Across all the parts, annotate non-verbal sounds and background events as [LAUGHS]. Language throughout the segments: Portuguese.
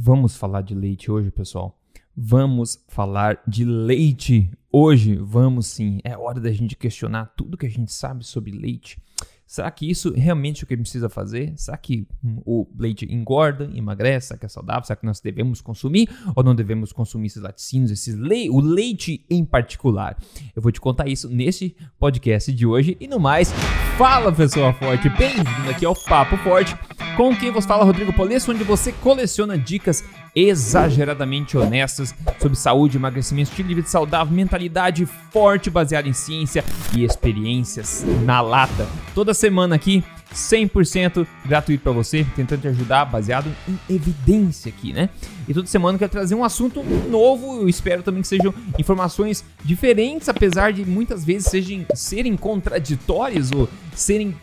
Vamos falar de leite hoje, pessoal. Vamos falar de leite hoje. Vamos sim. É hora da gente questionar tudo que a gente sabe sobre leite. Será que isso realmente é o que precisa fazer? Será que o leite engorda, emagrece, será que é saudável? Será que nós devemos consumir ou não devemos consumir esses laticínios, esses le o leite em particular? Eu vou te contar isso nesse podcast de hoje e no mais. Fala pessoa forte, bem-vindo aqui ao Papo Forte, com quem vos fala Rodrigo Polesso, onde você coleciona dicas exageradamente honestas sobre saúde, emagrecimento, estilo de vida saudável, mentalidade forte baseada em ciência e experiências na lata. Toda semana aqui 100% gratuito para você, tentando te ajudar baseado em evidência aqui, né? E toda semana eu quero trazer um assunto novo, eu espero também que sejam informações diferentes, apesar de muitas vezes sejam, serem contraditórias ou serem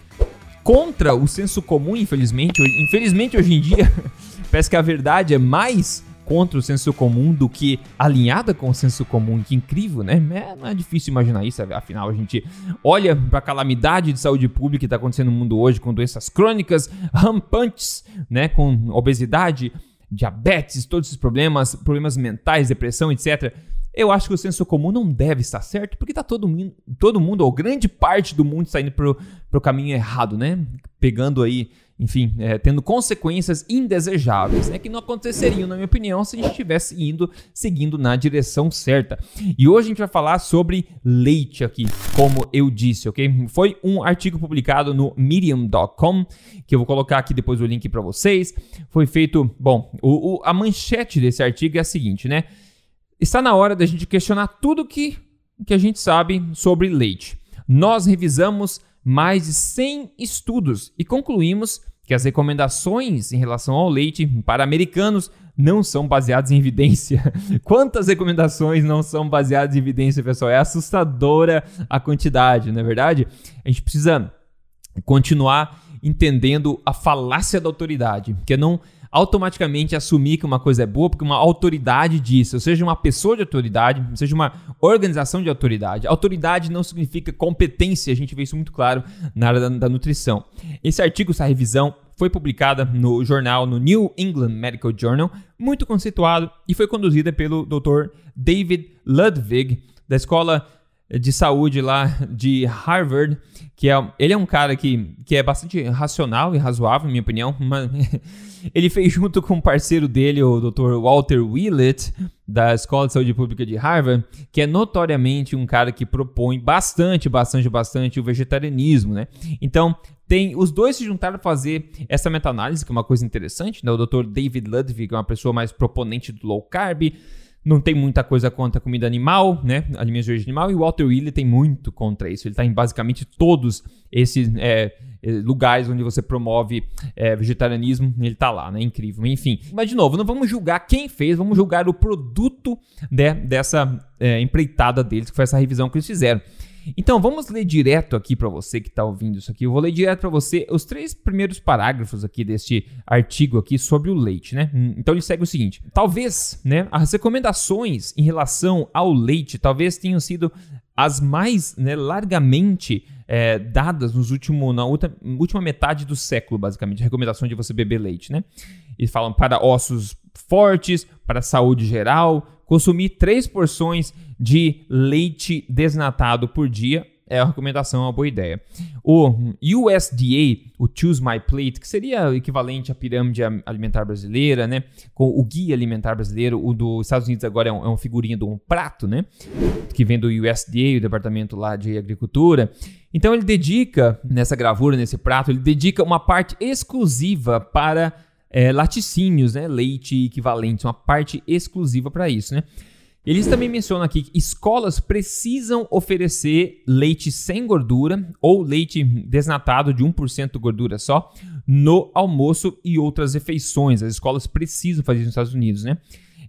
contra o senso comum, infelizmente. Infelizmente hoje em dia [LAUGHS] Parece que a verdade é mais contra o senso comum do que alinhada com o senso comum. Que incrível, né? É, não é difícil imaginar isso, afinal a gente olha para a calamidade de saúde pública que está acontecendo no mundo hoje com doenças crônicas rampantes, né? Com obesidade, diabetes, todos esses problemas, problemas mentais, depressão, etc. Eu acho que o senso comum não deve estar certo, porque está todo, todo mundo, ou grande parte do mundo, está indo para o caminho errado, né? Pegando aí enfim, é, tendo consequências indesejáveis, né, que não aconteceriam, na minha opinião, se a gente estivesse indo, seguindo na direção certa. E hoje a gente vai falar sobre leite aqui, como eu disse, ok? Foi um artigo publicado no medium.com, que eu vou colocar aqui depois o link para vocês. Foi feito, bom, o, o, a manchete desse artigo é a seguinte, né? Está na hora da gente questionar tudo que, que a gente sabe sobre leite. Nós revisamos mais de 100 estudos e concluímos que as recomendações em relação ao leite para americanos não são baseadas em evidência. [LAUGHS] Quantas recomendações não são baseadas em evidência, pessoal? É assustadora a quantidade, não é verdade? A gente precisa continuar entendendo a falácia da autoridade, que é não automaticamente assumir que uma coisa é boa porque uma autoridade disse, ou seja, uma pessoa de autoridade, seja uma organização de autoridade. Autoridade não significa competência, a gente vê isso muito claro na área da, da nutrição. Esse artigo, essa revisão, foi publicada no jornal, no New England Medical Journal, muito conceituado e foi conduzida pelo Dr. David Ludwig, da Escola de Saúde lá de Harvard, que é, ele é um cara que, que é bastante racional e razoável, na minha opinião, [LAUGHS] mas Ele fez junto com um parceiro dele, o Dr. Walter Willett, da Escola de Saúde Pública de Harvard, que é notoriamente um cara que propõe bastante, bastante, bastante o vegetarianismo, né? Então, tem os dois se juntaram para fazer essa meta-análise, que é uma coisa interessante, né? O Dr. David Ludwig é uma pessoa mais proponente do low carb, não tem muita coisa contra comida animal, né? Alimentos de origem animal, e o Walter Willett tem muito contra isso. Ele está em basicamente todos esses é, é, lugares onde você promove é, vegetarianismo, ele está lá, né? Incrível. Enfim. Mas, de novo, não vamos julgar quem fez, vamos julgar o produto né, dessa é, empreitada deles, que foi essa revisão que eles fizeram. Então, vamos ler direto aqui para você que está ouvindo isso aqui. Eu vou ler direto para você os três primeiros parágrafos aqui deste artigo aqui sobre o leite, né? Hum, então ele segue o seguinte: talvez, né, as recomendações em relação ao leite talvez tenham sido as mais né, largamente é, dadas nos último, na última, última metade do século, basicamente, a recomendação de você beber leite, né? Eles falam para ossos fortes, para saúde geral, consumir três porções de leite desnatado por dia é a recomendação, é uma boa ideia. O USDA, o Choose My Plate, que seria o equivalente à pirâmide alimentar brasileira, né? Com o guia alimentar brasileiro, o dos Estados Unidos agora é, um, é uma figurinha de um prato, né? Que vem do USDA, o departamento lá de agricultura. Então ele dedica, nessa gravura, nesse prato, ele dedica uma parte exclusiva para é, laticínios, né? Leite equivalente, uma parte exclusiva para isso, né? Eles também mencionam aqui que escolas precisam oferecer leite sem gordura ou leite desnatado de 1% gordura só no almoço e outras refeições. As escolas precisam fazer isso nos Estados Unidos, né?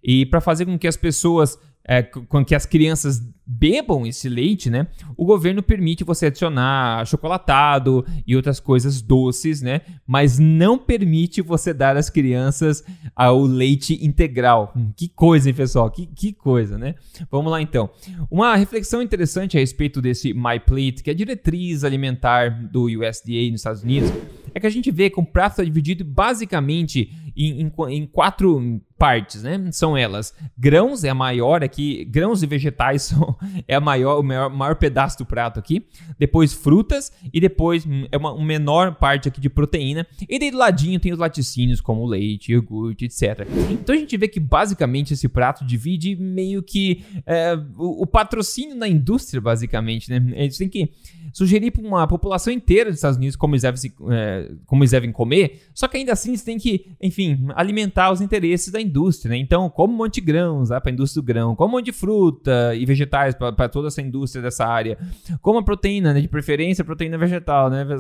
E para fazer com que as pessoas é, com que as crianças bebam esse leite, né? O governo permite você adicionar chocolatado e outras coisas doces, né? Mas não permite você dar às crianças o leite integral. Hum, que coisa, hein, pessoal? Que, que coisa, né? Vamos lá então. Uma reflexão interessante a respeito desse My Plate, que é a diretriz alimentar do USDA nos Estados Unidos, é que a gente vê que o prato está dividido basicamente em, em, em quatro partes, né? São elas grãos é a maior aqui, grãos e vegetais [LAUGHS] são é a maior o maior, maior pedaço do prato aqui. Depois frutas e depois hum, é uma, uma menor parte aqui de proteína. E daí do ladinho tem os laticínios como leite, iogurte, etc. Então a gente vê que basicamente esse prato divide meio que é, o, o, patrocínio na indústria, basicamente, né? Eles têm que sugerir para uma população inteira dos Estados Unidos como eles, devem, é, como eles devem comer, só que ainda assim eles têm que, enfim, alimentar os interesses da indústria, né? Então, como um monte de grãos para a indústria do grão, como um monte de fruta e vegetais para toda essa indústria dessa área, como a proteína, né? De preferência, proteína vegetal, né? [LAUGHS]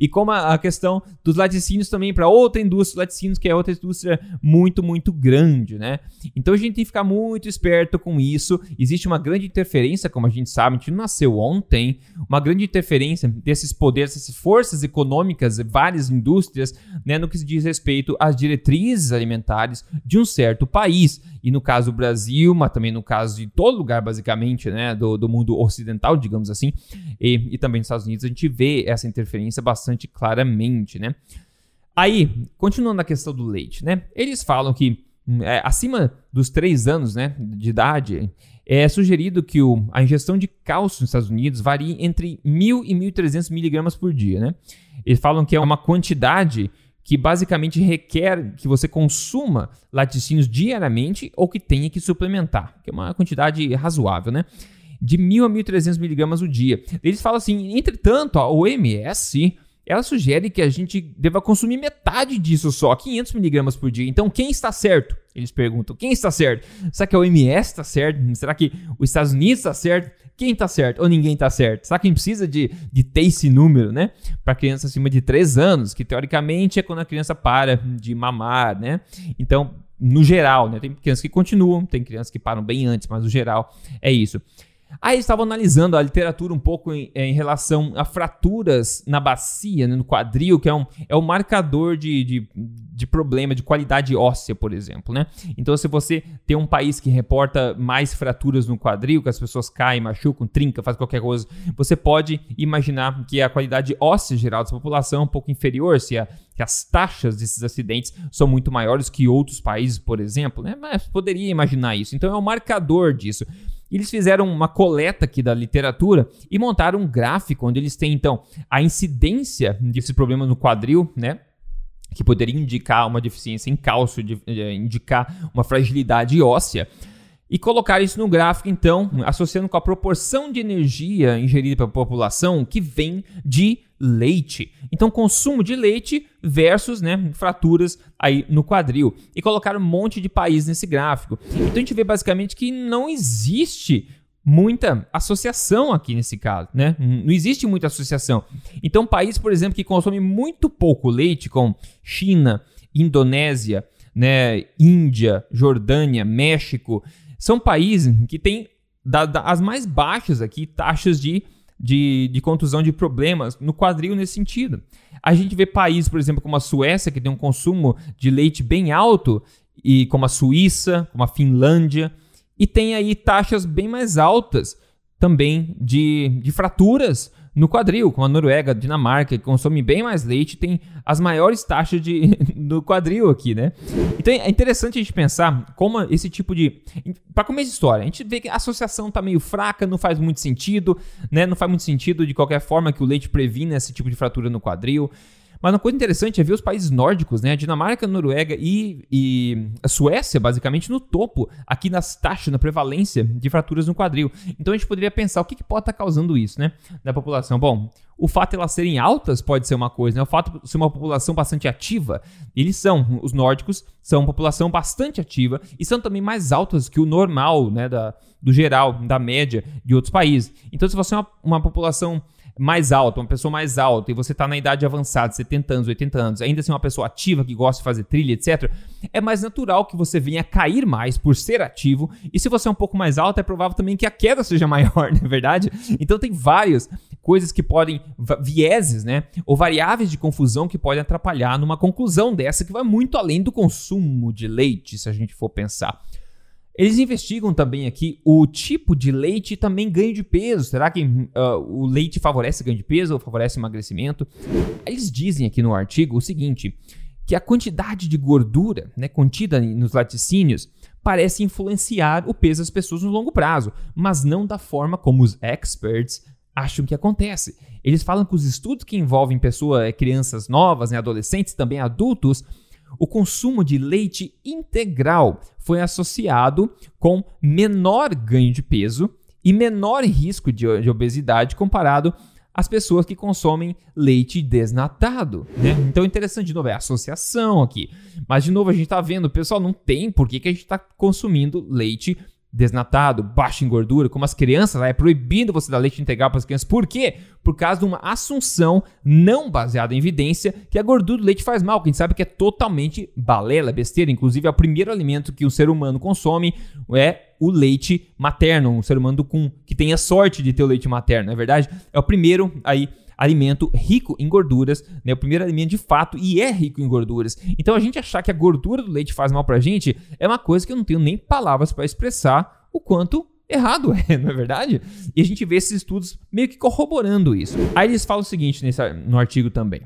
E como a, a questão dos laticínios também para outra indústria, laticínios, que é outra indústria muito, muito grande, né? Então a gente tem que ficar muito esperto com isso. Existe uma grande interferência, como a gente sabe, a gente nasceu ontem, uma grande interferência desses poderes, dessas forças econômicas, várias indústrias, né, no que se diz respeito às diretrizes alimentares de um certo país. E no caso do Brasil, mas também no caso de todo lugar, basicamente, né, do, do mundo ocidental, digamos assim, e, e também nos Estados Unidos, a gente vê essa interferência bastante claramente, né. Aí, continuando na questão do leite, né, eles falam que é, acima dos 3 anos né, de idade, é sugerido que o, a ingestão de cálcio nos Estados Unidos varie entre 1.000 e 1.300 miligramas por dia. Né? Eles falam que é uma quantidade que basicamente requer que você consuma laticínios diariamente ou que tenha que suplementar, que é uma quantidade razoável, né? De 1.000 a 1.300 miligramas o dia. Eles falam assim, entretanto, a OMS ela sugere que a gente deva consumir metade disso só, 500 miligramas por dia. Então, quem está certo? Eles perguntam, quem está certo? Será que a OMS está certo? Será que os Estados Unidos está certo? Quem está certo? Ou ninguém está certo? Será que a gente precisa de, de ter esse número, né? Para criança acima de 3 anos, que teoricamente é quando a criança para de mamar, né? Então, no geral, né? Tem crianças que continuam, tem crianças que param bem antes, mas no geral é isso. Aí estavam analisando a literatura um pouco em, em, relação a fraturas na bacia, né, no quadril, que é um, é um marcador de, de, de, problema de qualidade óssea, por exemplo. Né? Então, se você tem um país que reporta mais fraturas no quadril, que as pessoas caem, machucam, trincam, fazem qualquer coisa, você pode imaginar que a qualidade óssea geral dessa população é um pouco inferior, se, a, as taxas desses acidentes são muito maiores que outros países, por exemplo. Né? Mas poderia imaginar isso. Então, é um marcador disso. Eles fizeram uma coleta aqui da literatura e montaram um gráfico onde eles têm então a incidência desse problema no quadril, né? Que poderia indicar uma deficiência em cálcio, de, de, indicar uma fragilidade óssea e colocar isso no gráfico, então, associando com a proporção de energia ingerida pela população que vem de leite. Então, consumo de leite versus né, fraturas aí no quadril. E colocar um monte de países nesse gráfico. Então, a gente vê basicamente que não existe muita associação aqui nesse caso, né? Não existe muita associação. Então, país, por exemplo, que consome muito pouco leite, como China, Indonésia, né, Índia, Jordânia, México, são países que têm da, da, as mais baixas aqui taxas de, de, de contusão de problemas no quadril nesse sentido. A gente vê países, por exemplo, como a Suécia, que tem um consumo de leite bem alto, e como a Suíça, como a Finlândia, e tem aí taxas bem mais altas também de, de fraturas no quadril, como a Noruega, Dinamarca, que consome bem mais leite, tem as maiores taxas de, [LAUGHS] no quadril aqui, né? Então é interessante a gente pensar como esse tipo de. Para começar a história, a gente vê que a associação tá meio fraca, não faz muito sentido, né? Não faz muito sentido de qualquer forma que o leite previna esse tipo de fratura no quadril. Mas uma coisa interessante é ver os países nórdicos, né? A Dinamarca, a Noruega e, e a Suécia, basicamente, no topo, aqui nas taxas, na prevalência de fraturas no quadril. Então a gente poderia pensar o que, que pode estar tá causando isso, né? Na população. Bom, o fato de elas serem altas pode ser uma coisa, né? O fato de ser uma população bastante ativa, eles são, os nórdicos, são uma população bastante ativa e são também mais altas que o normal, né? Da, do geral, da média de outros países. Então, se você é uma, uma população mais alta, uma pessoa mais alta, e você está na idade avançada, 70 anos, 80 anos, ainda assim uma pessoa ativa que gosta de fazer trilha, etc., é mais natural que você venha cair mais por ser ativo. E se você é um pouco mais alto, é provável também que a queda [LAUGHS] seja maior, não é verdade? Então tem várias coisas que podem, vieses, né? Ou variáveis de confusão que podem atrapalhar numa conclusão dessa que vai muito além do consumo de leite, se a gente for pensar. Eles investigam também aqui o tipo de leite e também ganho de peso. Será que uh, o leite favorece ganho de peso ou favorece emagrecimento? Eles dizem aqui no artigo o seguinte: que a quantidade de gordura né, contida nos laticínios parece influenciar o peso das pessoas no longo prazo, mas não da forma como os experts acham que acontece. Eles falam que os estudos que envolvem pessoas, eh, crianças novas, né, adolescentes, também adultos, o consumo de leite integral foi associado com menor ganho de peso e menor risco de, de obesidade comparado às pessoas que consomem leite desnatado. Né? Então, interessante, de novo, é associação aqui. Mas, de novo, a gente está vendo, pessoal, não tem por que, que a gente está consumindo leite baixo em gordura, como as crianças, é proibido você dar leite integral para as crianças. Por quê? Por causa de uma assunção não baseada em evidência que a gordura do leite faz mal, que a gente sabe que é totalmente balela, besteira. Inclusive, é o primeiro alimento que o ser humano consome é o leite materno, um ser humano com, que tenha sorte de ter o leite materno, não é verdade? É o primeiro aí alimento rico em gorduras, né? O primeiro alimento de fato e é rico em gorduras. Então a gente achar que a gordura do leite faz mal pra gente é uma coisa que eu não tenho nem palavras para expressar o quanto errado [LAUGHS] é, não é verdade? E a gente vê esses estudos meio que corroborando isso. Aí eles falam o seguinte nesse, no artigo também.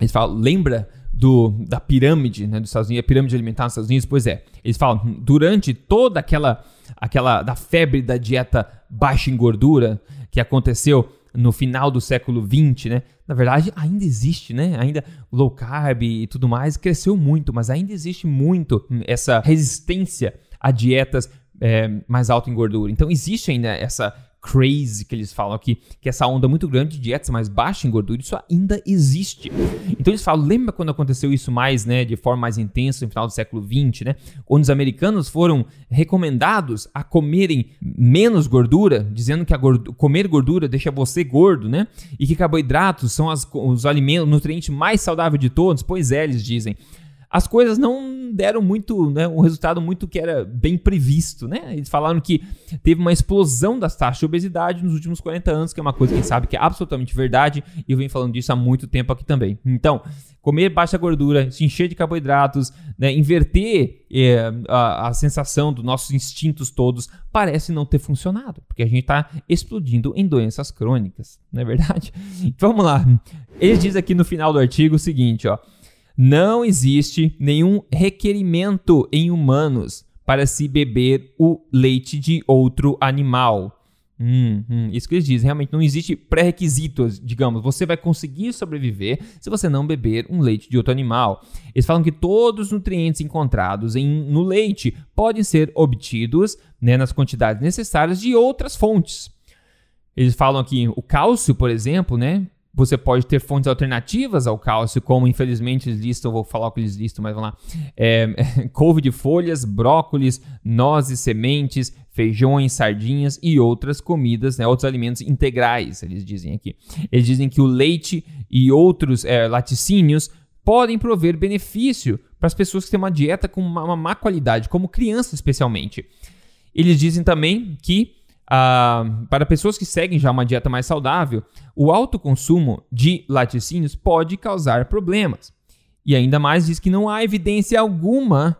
Eles falam, lembra do, da pirâmide né, dos Estados Unidos, a pirâmide alimentar dos Estados Unidos? Pois é, eles falam, durante toda aquela, aquela da febre da dieta baixa em gordura que aconteceu no final do século XX, né? Na verdade, ainda existe, né? Ainda low carb e tudo mais cresceu muito, mas ainda existe muito essa resistência a dietas é, mais altas em gordura. Então existe ainda essa crazy que eles falam aqui, que essa onda muito grande de dietas mais baixa em gordura, isso ainda existe. Então eles falam, lembra quando aconteceu isso mais, né, de forma mais intensa no final do século 20, né, quando os americanos foram recomendados a comerem menos gordura, dizendo que gordura, comer gordura deixa você gordo, né, e que carboidratos são as, os alimentos, o nutriente mais saudável de todos, pois é, eles dizem as coisas não deram muito, né, um resultado muito que era bem previsto, né? Eles falaram que teve uma explosão das taxas de obesidade nos últimos 40 anos, que é uma coisa que sabe que é absolutamente verdade, e eu venho falando disso há muito tempo aqui também. Então, comer baixa gordura, se encher de carboidratos, né, inverter é, a, a, sensação dos nossos instintos todos, parece não ter funcionado, porque a gente está explodindo em doenças crônicas, não é verdade? [LAUGHS] Vamos lá. Eles dizem aqui no final do artigo o seguinte, ó. Não existe nenhum requerimento em humanos para se beber o leite de outro animal. Hum, hum, isso que eles dizem, realmente não existe pré-requisitos, digamos, você vai conseguir sobreviver se você não beber um leite de outro animal. Eles falam que todos os nutrientes encontrados em, no leite podem ser obtidos né, nas quantidades necessárias de outras fontes. Eles falam aqui o cálcio, por exemplo, né, você pode ter fontes alternativas ao cálcio, como infelizmente eles listam, vou falar o que eles listam, mas vamos lá. É, [LAUGHS] couve de folhas, brócolis, nozes, sementes, feijões, sardinhas e outras comidas, né, outros alimentos integrais, eles dizem aqui. Eles dizem que o leite e outros é, laticínios podem prover benefício para as pessoas que têm uma dieta com uma, uma má qualidade, como crianças especialmente. Eles dizem também que Uh, para pessoas que seguem já uma dieta mais saudável, o alto consumo de laticínios pode causar problemas. E ainda mais diz que não há evidência alguma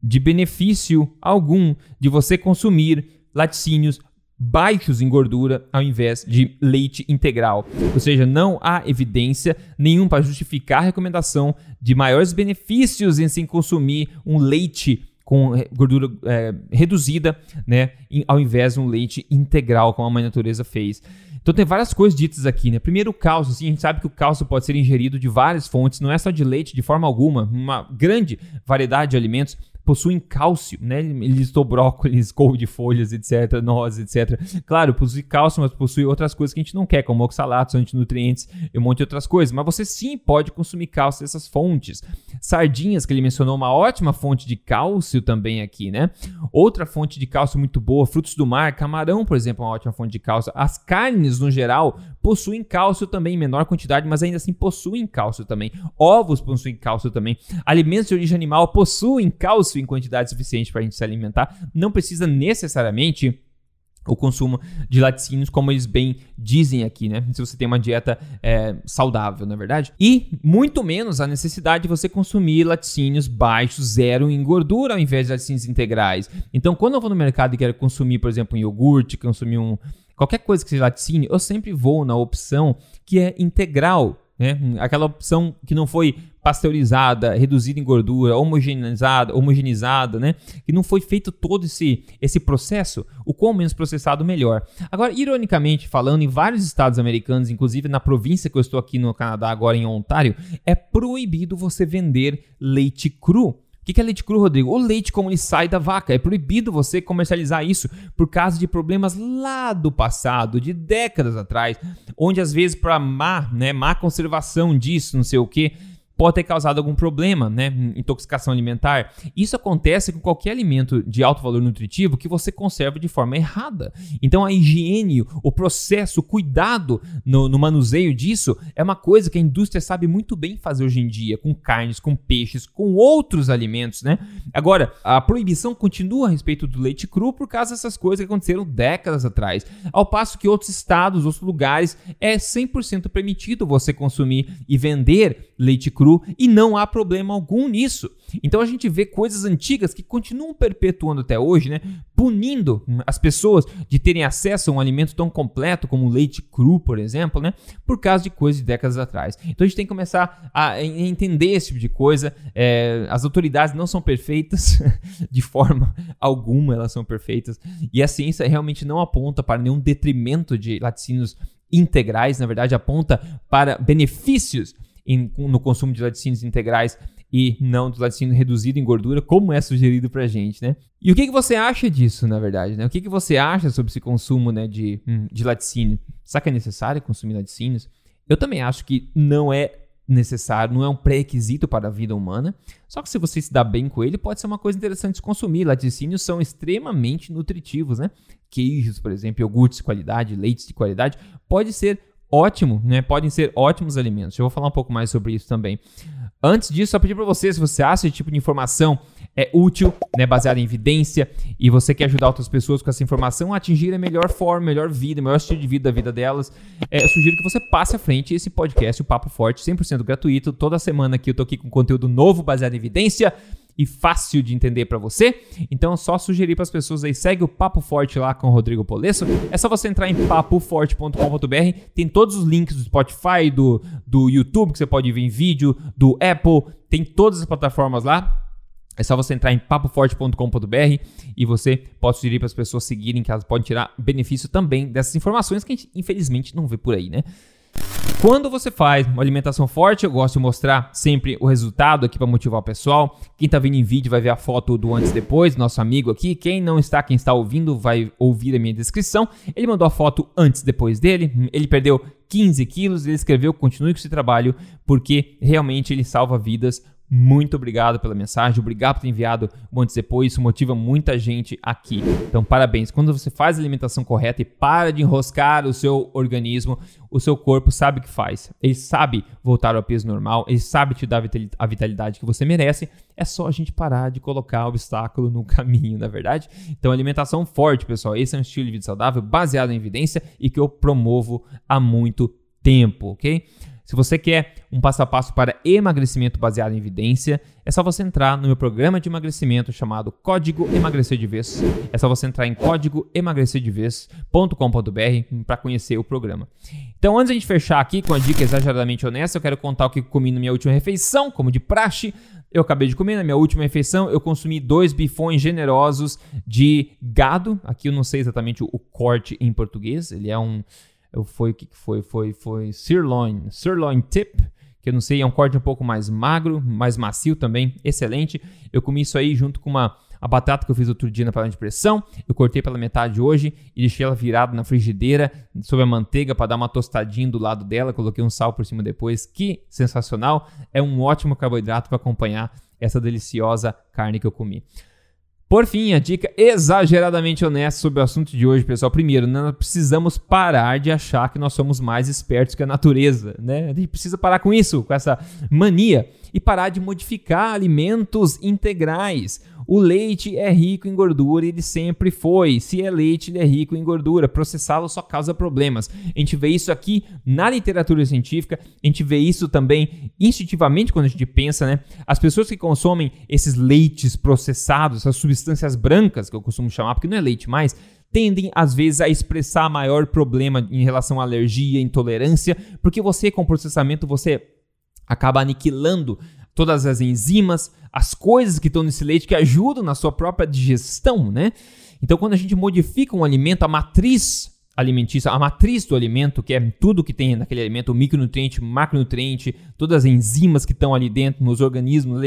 de benefício algum de você consumir laticínios baixos em gordura ao invés de leite integral. Ou seja, não há evidência nenhuma para justificar a recomendação de maiores benefícios em se consumir um leite com gordura é, reduzida, né, ao invés de um leite integral, como a mãe natureza fez. Então tem várias coisas ditas aqui, né? Primeiro o cálcio, a gente sabe que o cálcio pode ser ingerido de várias fontes, não é só de leite de forma alguma, uma grande variedade de alimentos possuem cálcio, né? Ele listou brócolis, couve de folhas, etc, nozes, etc. Claro, possui cálcio, mas possui outras coisas que a gente não quer, como oxalatos, antinutrientes e um monte de outras coisas. Mas você sim pode consumir cálcio dessas fontes. Sardinhas, que ele mencionou, uma ótima fonte de cálcio também aqui, né? Outra fonte de cálcio muito boa, frutos do mar, camarão, por exemplo, é uma ótima fonte de cálcio. As carnes, no geral, possuem cálcio também, em menor quantidade, mas ainda assim possuem cálcio também. Ovos possuem cálcio também. Alimentos de origem animal possuem cálcio cálcio em quantidade suficiente para a gente se alimentar. Não precisa necessariamente o consumo de laticínios, como eles bem dizem aqui, né? Se você tem uma dieta é, saudável, na é verdade. E muito menos a necessidade de você consumir laticínios baixos, zero em gordura, ao invés de laticínios integrais. Então, quando eu vou no mercado e quero consumir, por exemplo, um iogurte, consumir um qualquer coisa que seja laticínio, eu sempre vou na opção que é integral, né? Aquela opção que não foi pasteurizada, reduzida em gordura, homogeneizada, homogeneizada, né? Que não foi feito todo esse, esse processo, o quão menos processado, melhor. Agora, ironicamente falando, em vários estados americanos, inclusive na província que eu estou aqui no Canadá, agora em Ontário, é proibido você vender leite cru. O que é leite cru, Rodrigo? O leite como ele sai da vaca. É proibido você comercializar isso por causa de problemas lá do passado, de décadas atrás, onde às vezes para má, né, má conservação disso, não sei o que, pode ter causado algum problema, né? Intoxicação alimentar. Isso acontece com qualquer alimento de alto valor nutritivo que você conserva de forma errada. Então a higiene, o processo, o cuidado no, no manuseio disso é uma coisa que a indústria sabe muito bem fazer hoje em dia, com carnes, com peixes, com outros alimentos, né? Agora, a proibição continua a respeito do leite cru por causa dessas coisas que aconteceram décadas atrás. Ao passo que outros estados, outros lugares, é 100% permitido você consumir e vender leite cru cru e não há problema algum nisso. Então a gente vê coisas antigas que continuam perpetuando até hoje, né? Punindo as pessoas de terem acesso a um alimento tão completo como leite cru, por exemplo, né? Por causa de coisas de décadas atrás. Então a gente tem que começar a entender esse tipo de coisa. É, as autoridades não são perfeitas [LAUGHS] de forma alguma, elas são perfeitas. E a ciência realmente não aponta para nenhum detrimento de laticínios integrais, na verdade aponta para benefícios em, no consumo de laticínios integrais e não do laticínio reduzido em gordura, como é sugerido pra gente, né? E o que, que você acha disso, na verdade, né? O que, que você acha sobre esse consumo né, de, hum, de laticínio? Será que é necessário consumir laticínios? Eu também acho que não é necessário, não é um pré-requisito para a vida humana. Só que se você se dá bem com ele, pode ser uma coisa interessante de consumir. Laticínios são extremamente nutritivos, né? Queijos, por exemplo, iogurtes de qualidade, leites de qualidade, pode ser ótimo, né? Podem ser ótimos alimentos. Eu vou falar um pouco mais sobre isso também. Antes disso, só pedir para você, se você acha esse tipo de informação é útil, né, baseada em evidência, e você quer ajudar outras pessoas com essa informação a atingir a melhor forma, melhor vida, melhor estilo de vida da vida delas, é, eu sugiro que você passe à frente esse podcast, o Papo Forte, 100% gratuito. Toda semana aqui eu tô aqui com conteúdo novo baseado em evidência e fácil de entender para você. Então, é só sugerir para as pessoas aí, segue o Papo Forte lá com o Rodrigo Polesso. É só você entrar em papoforte.com.br, tem todos os links do Spotify, do, do YouTube, que você pode ver em vídeo, do Apple, tem todas as plataformas lá. É só você entrar em papoforte.com.br e você pode sugerir para as pessoas seguirem, que elas podem tirar benefício também dessas informações que a gente infelizmente não vê por aí, né? Quando você faz uma alimentação forte, eu gosto de mostrar sempre o resultado aqui para motivar o pessoal. Quem está vendo em vídeo vai ver a foto do antes e depois, nosso amigo aqui. Quem não está, quem está ouvindo, vai ouvir a minha descrição. Ele mandou a foto antes e depois dele. Ele perdeu 15 quilos. Ele escreveu: continue com esse trabalho, porque realmente ele salva vidas muito obrigado pela mensagem, obrigado por ter enviado um antes depois, isso motiva muita gente aqui. Então, parabéns. Quando você faz a alimentação correta e para de enroscar o seu organismo, o seu corpo sabe o que faz. Ele sabe voltar ao peso normal, ele sabe te dar a vitalidade que você merece. É só a gente parar de colocar obstáculo no [LAUGHS] caminho, na é verdade? Então, alimentação forte, pessoal. Esse é um estilo de vida saudável baseado em evidência e que eu promovo há muito tempo, ok? Se você quer um passo a passo para emagrecimento baseado em evidência, é só você entrar no meu programa de emagrecimento chamado Código Emagrecer de Vez. É só você entrar em códigoemagrecerdevez.com.br para conhecer o programa. Então, antes de a gente fechar aqui com a dica exageradamente honesta, eu quero contar o que comi na minha última refeição, como de praxe. Eu acabei de comer na minha última refeição, eu consumi dois bifões generosos de gado. Aqui eu não sei exatamente o corte em português, ele é um foi o que foi? Foi foi sirloin, sirloin tip, que eu não sei, é um corte um pouco mais magro, mais macio também, excelente. Eu comi isso aí junto com uma a batata que eu fiz outro dia na panela de pressão, eu cortei pela metade hoje e deixei ela virada na frigideira sobre a manteiga para dar uma tostadinha do lado dela, coloquei um sal por cima depois. Que sensacional! É um ótimo carboidrato para acompanhar essa deliciosa carne que eu comi. Por fim, a dica exageradamente honesta sobre o assunto de hoje, pessoal. Primeiro, nós precisamos parar de achar que nós somos mais espertos que a natureza, né? A gente precisa parar com isso, com essa mania e parar de modificar alimentos integrais. O leite é rico em gordura e ele sempre foi. Se é leite, ele é rico em gordura. Processá-lo só causa problemas. A gente vê isso aqui na literatura científica, a gente vê isso também instintivamente quando a gente pensa, né? As pessoas que consomem esses leites processados, essas substâncias brancas que eu costumo chamar, porque não é leite mais, tendem às vezes a expressar maior problema em relação à alergia, intolerância, porque você com processamento você acaba aniquilando todas as enzimas, as coisas que estão nesse leite que ajudam na sua própria digestão, né? Então, quando a gente modifica um alimento, a matriz alimentícia, a matriz do alimento, que é tudo que tem naquele alimento, o micronutriente, o macronutriente, todas as enzimas que estão ali dentro nos organismos,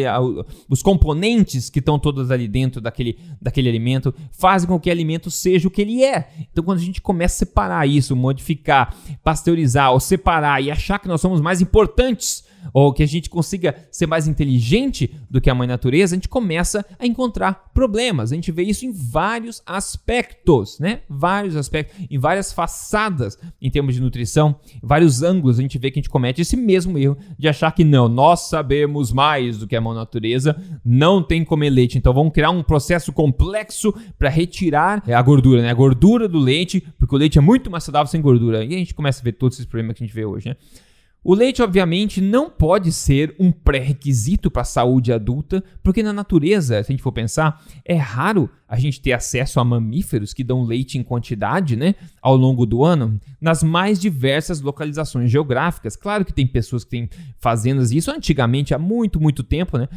os componentes que estão todos ali dentro daquele, daquele alimento, fazem com que o alimento seja o que ele é. Então, quando a gente começa a separar isso, modificar, pasteurizar ou separar e achar que nós somos mais importantes ou que a gente consiga ser mais inteligente do que a mãe natureza, a gente começa a encontrar problemas. A gente vê isso em vários aspectos, né? Vários aspectos, em várias façadas em termos de nutrição, vários ângulos a gente vê que a gente comete esse mesmo erro de achar que não, nós sabemos mais do que a mãe natureza, não tem comer leite. Então vamos criar um processo complexo para retirar a gordura, né? A gordura do leite, porque o leite é muito mais saudável sem gordura. E a gente começa a ver todos esses problemas que a gente vê hoje, né? O leite, obviamente, não pode ser um pré-requisito para a saúde adulta, porque na natureza, se a gente for pensar, é raro a gente ter acesso a mamíferos que dão leite em quantidade, né, ao longo do ano, nas mais diversas localizações geográficas. Claro que tem pessoas que têm fazendas, e isso antigamente, há muito, muito tempo, né,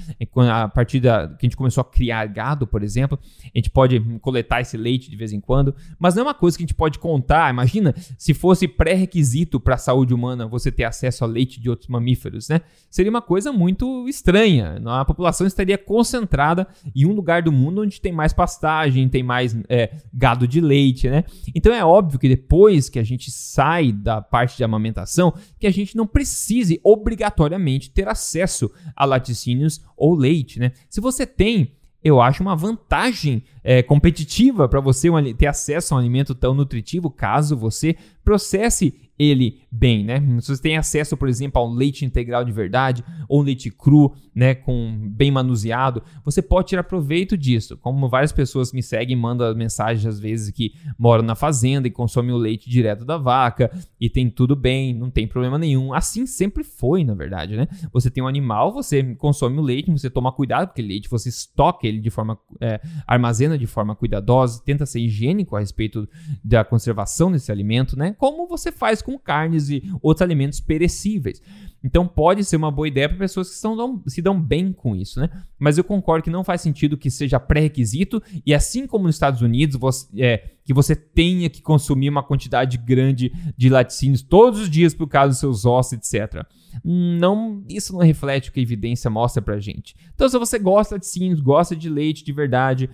a partir da que a gente começou a criar gado, por exemplo, a gente pode coletar esse leite de vez em quando, mas não é uma coisa que a gente pode contar. Imagina se fosse pré-requisito para a saúde humana você ter acesso a leite de outros mamíferos, né? Seria uma coisa muito estranha. A população estaria concentrada em um lugar do mundo onde tem mais pastagem pastagem, tem mais é, gado de leite, né? Então é óbvio que depois que a gente sai da parte de amamentação, que a gente não precise obrigatoriamente ter acesso a laticínios ou leite, né? Se você tem eu acho uma vantagem é, competitiva para você ter acesso a um alimento tão nutritivo, caso você processe ele bem, né? Se você tem acesso, por exemplo, a um leite integral de verdade ou um leite cru, né, com bem manuseado, você pode tirar proveito disso. Como várias pessoas me seguem, mandam mensagens às vezes que moram na fazenda e consomem o leite direto da vaca e tem tudo bem, não tem problema nenhum. Assim sempre foi, na verdade, né? Você tem um animal, você consome o leite, você toma cuidado porque leite você estoca ele de forma é, armazena de forma cuidadosa, tenta ser higiênico a respeito da conservação desse alimento, né? Como você faz com carnes e outros alimentos perecíveis. Então pode ser uma boa ideia para pessoas que estão, se dão bem com isso, né? Mas eu concordo que não faz sentido que seja pré-requisito e assim como nos Estados Unidos, você, é, que você tenha que consumir uma quantidade grande de laticínios todos os dias por causa dos seus ossos, etc. Não, isso não reflete o que a evidência mostra pra gente. Então se você gosta de laticínios, gosta de leite de verdade,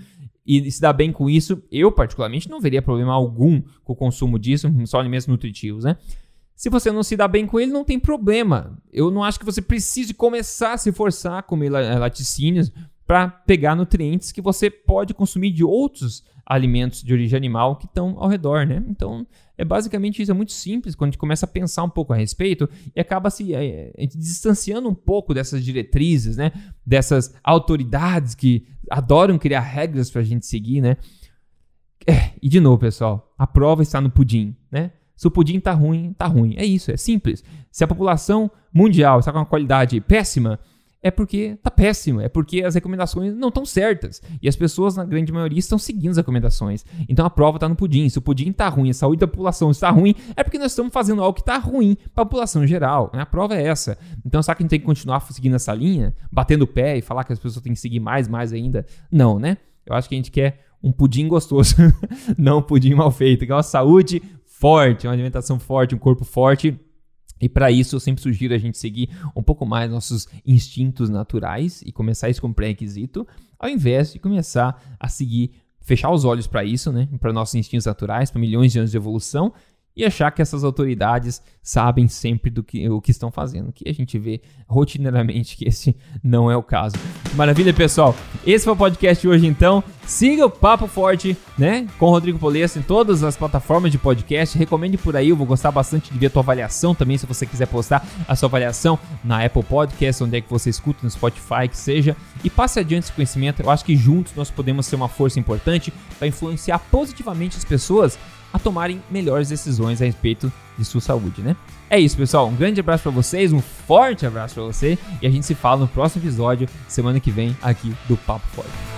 e se dá bem com isso, eu particularmente não veria problema algum com o consumo disso, [LAUGHS] só alimentos nutritivos, né? Se você não se dá bem com ele, não tem problema. Eu não acho que você precise começar a se forçar a comer laticínios para pegar nutrientes que você pode consumir de outros alimentos de origem animal que estão ao redor, né? Então, é basicamente isso, é muito simples quando a gente começa a pensar um pouco a respeito e acaba se é, distanciando um pouco dessas diretrizes, né? Dessas autoridades que adoram criar regras para a gente seguir, né? É, e de novo, pessoal, a prova está no pudim, né? Se o pudim tá ruim, tá ruim. É isso, é simples. Se a população mundial está com uma qualidade péssima, é porque tá péssimo, é porque as recomendações não estão certas. E as pessoas, na grande maioria, estão seguindo as recomendações. Então a prova está no pudim. Se o pudim está ruim, a saúde da população está ruim, é porque nós estamos fazendo algo que está ruim para a população geral. Né? A prova é essa. Então, será que a gente tem que continuar seguindo essa linha? Batendo o pé e falar que as pessoas têm que seguir mais, mais ainda? Não, né? Eu acho que a gente quer um pudim gostoso, [LAUGHS] não um pudim mal feito. Que é uma saúde forte, uma alimentação forte, um corpo forte e para isso eu sempre sugiro a gente seguir um pouco mais nossos instintos naturais e começar isso como pré-requisito, ao invés de começar a seguir, fechar os olhos para isso, né, para nossos instintos naturais, para milhões de anos de evolução e achar que essas autoridades sabem sempre do que, o que estão fazendo, que a gente vê rotineiramente que esse não é o caso. Maravilha, pessoal. Esse foi o podcast de hoje, então. Siga o Papo Forte, né? Com o Rodrigo Polesso em todas as plataformas de podcast. Recomende por aí, eu vou gostar bastante de ver a tua avaliação também, se você quiser postar a sua avaliação na Apple Podcast, onde é que você escuta, no Spotify, que seja. E passe adiante esse conhecimento. Eu acho que juntos nós podemos ser uma força importante para influenciar positivamente as pessoas a tomarem melhores decisões a respeito de sua saúde, né? É isso, pessoal. Um grande abraço para vocês, um forte abraço para você e a gente se fala no próximo episódio, semana que vem, aqui do Papo Forte.